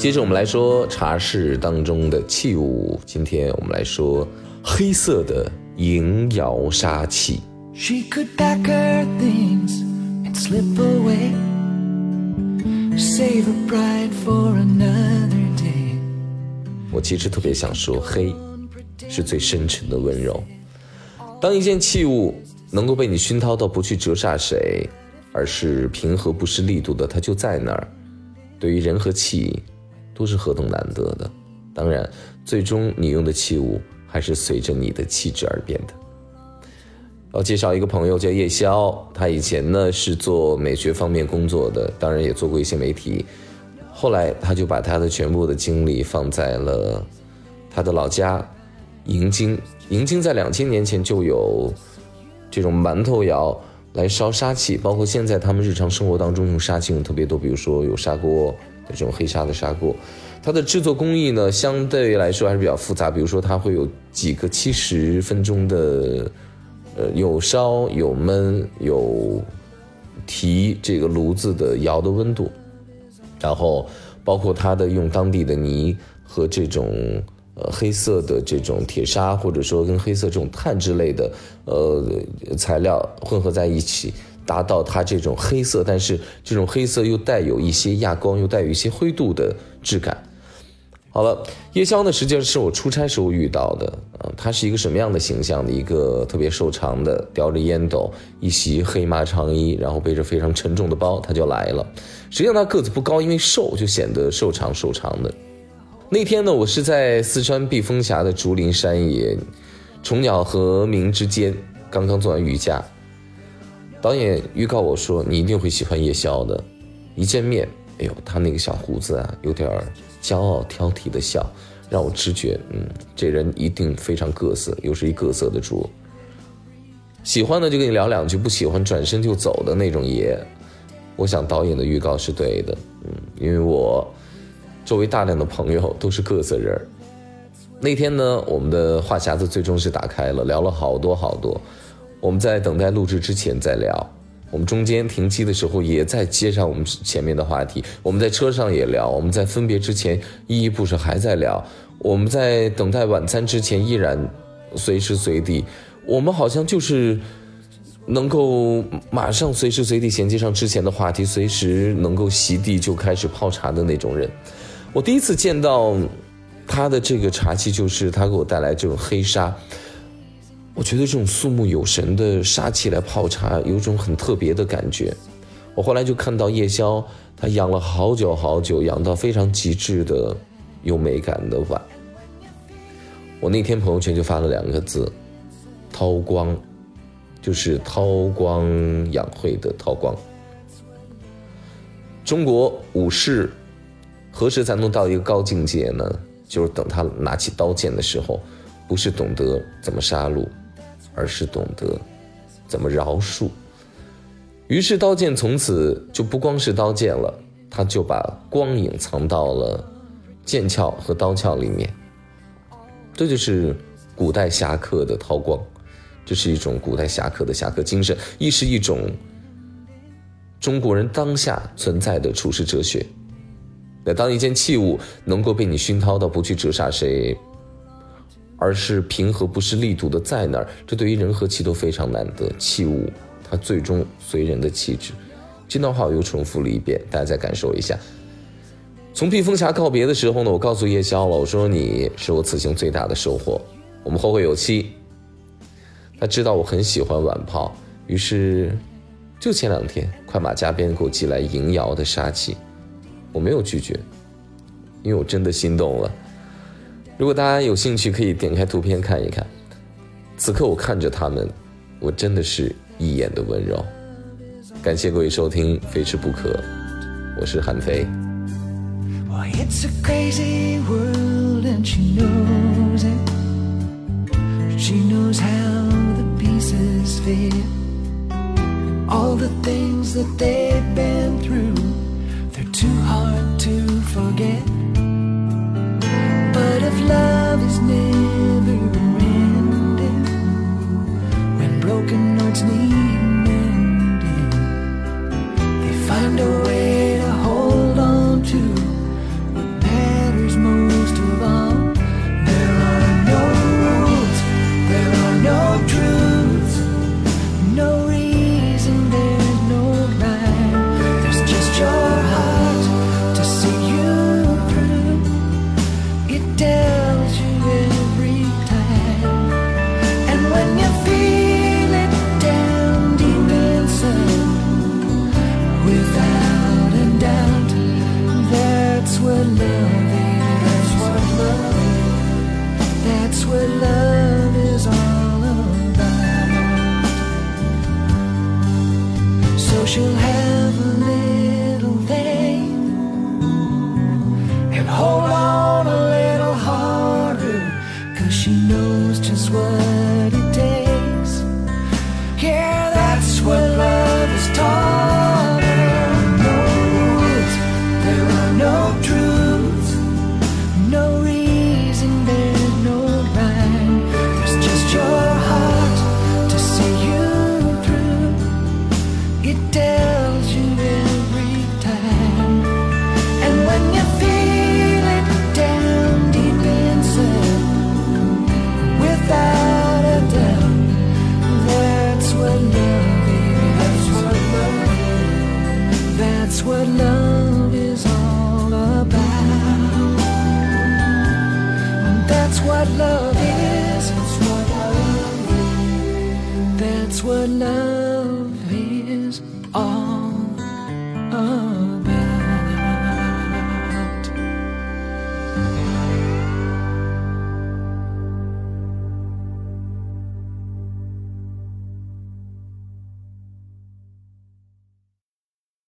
接着我们来说茶室当中的器物。今天我们来说黑色的银窑杀器。She could pack her things and slip away, save a pride for another day. 我其实特别想说，黑是最深沉的温柔。当一件器物能够被你熏陶到不去折煞谁，而是平和不失力度的，它就在那儿。对于人和器，都是何等难得的。当然，最终你用的器物还是随着你的气质而变的。要介绍一个朋友叫叶宵，他以前呢是做美学方面工作的，当然也做过一些媒体。后来他就把他的全部的精力放在了他的老家迎京。迎京在两千年前就有这种馒头窑来烧砂器，包括现在他们日常生活当中用砂器用特别多，比如说有砂锅，这种黑砂的砂锅，它的制作工艺呢相对来说还是比较复杂，比如说它会有几个七十分钟的，呃，有烧有焖有提这个炉子的窑的温度，然后包括它的用当地的泥和这种。呃，黑色的这种铁砂，或者说跟黑色这种碳之类的，呃，材料混合在一起，达到它这种黑色，但是这种黑色又带有一些亚光，又带有一些灰度的质感。好了，叶宵呢，实际上是我出差时候遇到的，呃，他是一个什么样的形象的？一个特别瘦长的，叼着烟斗，一袭黑麻长衣，然后背着非常沉重的包，他就来了。实际上他个子不高，因为瘦就显得瘦长瘦长的。那天呢，我是在四川避风峡的竹林山野，虫鸟和鸣之间，刚刚做完瑜伽。导演预告我说：“你一定会喜欢夜宵的。”一见面，哎呦，他那个小胡子啊，有点骄傲挑剔的笑，让我直觉，嗯，这人一定非常各色，又是一各色的猪。喜欢的就跟你聊两句，不喜欢转身就走的那种爷。我想导演的预告是对的，嗯，因为我。周围大量的朋友都是各色人儿。那天呢，我们的话匣子最终是打开了，聊了好多好多。我们在等待录制之前再聊，我们中间停机的时候也在接上我们前面的话题。我们在车上也聊，我们在分别之前依依不舍还在聊。我们在等待晚餐之前依然随时随地，我们好像就是能够马上随时随地衔接上之前的话题，随时能够席地就开始泡茶的那种人。我第一次见到他的这个茶器，就是他给我带来这种黑砂。我觉得这种肃穆有神的杀气来泡茶，有种很特别的感觉。我后来就看到夜宵，他养了好久好久，养到非常极致的有美感的碗。我那天朋友圈就发了两个字：韬光，就是韬光养晦的韬光。中国武士。何时才能到一个高境界呢？就是等他拿起刀剑的时候，不是懂得怎么杀戮，而是懂得怎么饶恕。于是刀剑从此就不光是刀剑了，他就把光影藏到了剑鞘和刀鞘里面。这就是古代侠客的韬光，这是一种古代侠客的侠客精神，亦是一种中国人当下存在的处世哲学。那当一件器物能够被你熏陶到不去折煞谁，而是平和不失力度的在那儿，这对于人和气都非常难得。器物它最终随人的气质。这段话我又重复了一遍，大家再感受一下。从避风峡告别的时候呢，我告诉夜宵了，我说你是我此行最大的收获，我们后会有期。他知道我很喜欢晚泡，于是就前两天快马加鞭给我寄来银窑的杀器。我没有拒绝，因为我真的心动了。如果大家有兴趣，可以点开图片看一看。此刻我看着他们，我真的是一眼的温柔。感谢各位收听《非吃不可》，我是韩飞。too broken hearts need mending, they find a way she'll have what love is. That's what love is. That's what love